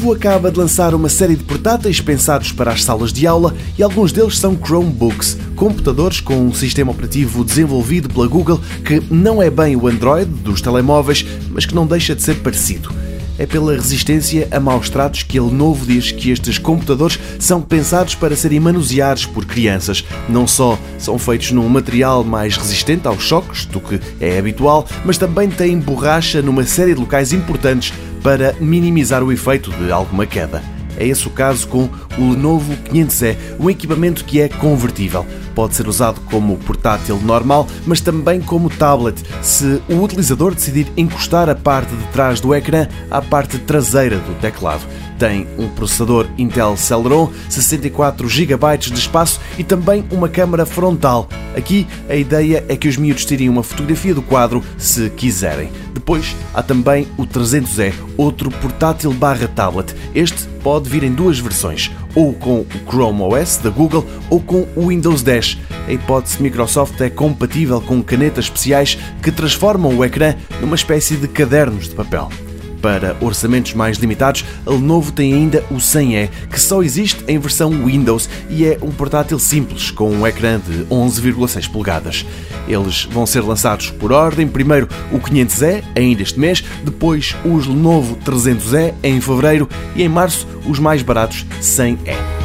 Lenovo acaba de lançar uma série de portáteis pensados para as salas de aula e alguns deles são Chromebooks, computadores com um sistema operativo desenvolvido pela Google que não é bem o Android dos telemóveis, mas que não deixa de ser parecido é pela resistência a maus tratos que a Lenovo diz que estes computadores são pensados para serem manuseados por crianças. Não só são feitos num material mais resistente aos choques do que é habitual, mas também têm borracha numa série de locais importantes para minimizar o efeito de alguma queda. É esse o caso com o Lenovo 500E, um equipamento que é convertível. Pode ser usado como portátil normal, mas também como tablet, se o utilizador decidir encostar a parte de trás do ecrã à parte traseira do teclado tem um processador Intel Celeron, 64 GB de espaço e também uma câmara frontal. Aqui a ideia é que os miúdos tirem uma fotografia do quadro se quiserem. Depois há também o 300E, outro portátil barra tablet. Este pode vir em duas versões, ou com o Chrome OS da Google ou com o Windows 10. A hipótese Microsoft é compatível com canetas especiais que transformam o ecrã numa espécie de cadernos de papel. Para orçamentos mais limitados, a Lenovo tem ainda o 100E, que só existe em versão Windows e é um portátil simples com um ecrã de 11,6 polegadas. Eles vão ser lançados por ordem, primeiro o 500E ainda este mês, depois os Lenovo 300E em fevereiro e em março os mais baratos 100E.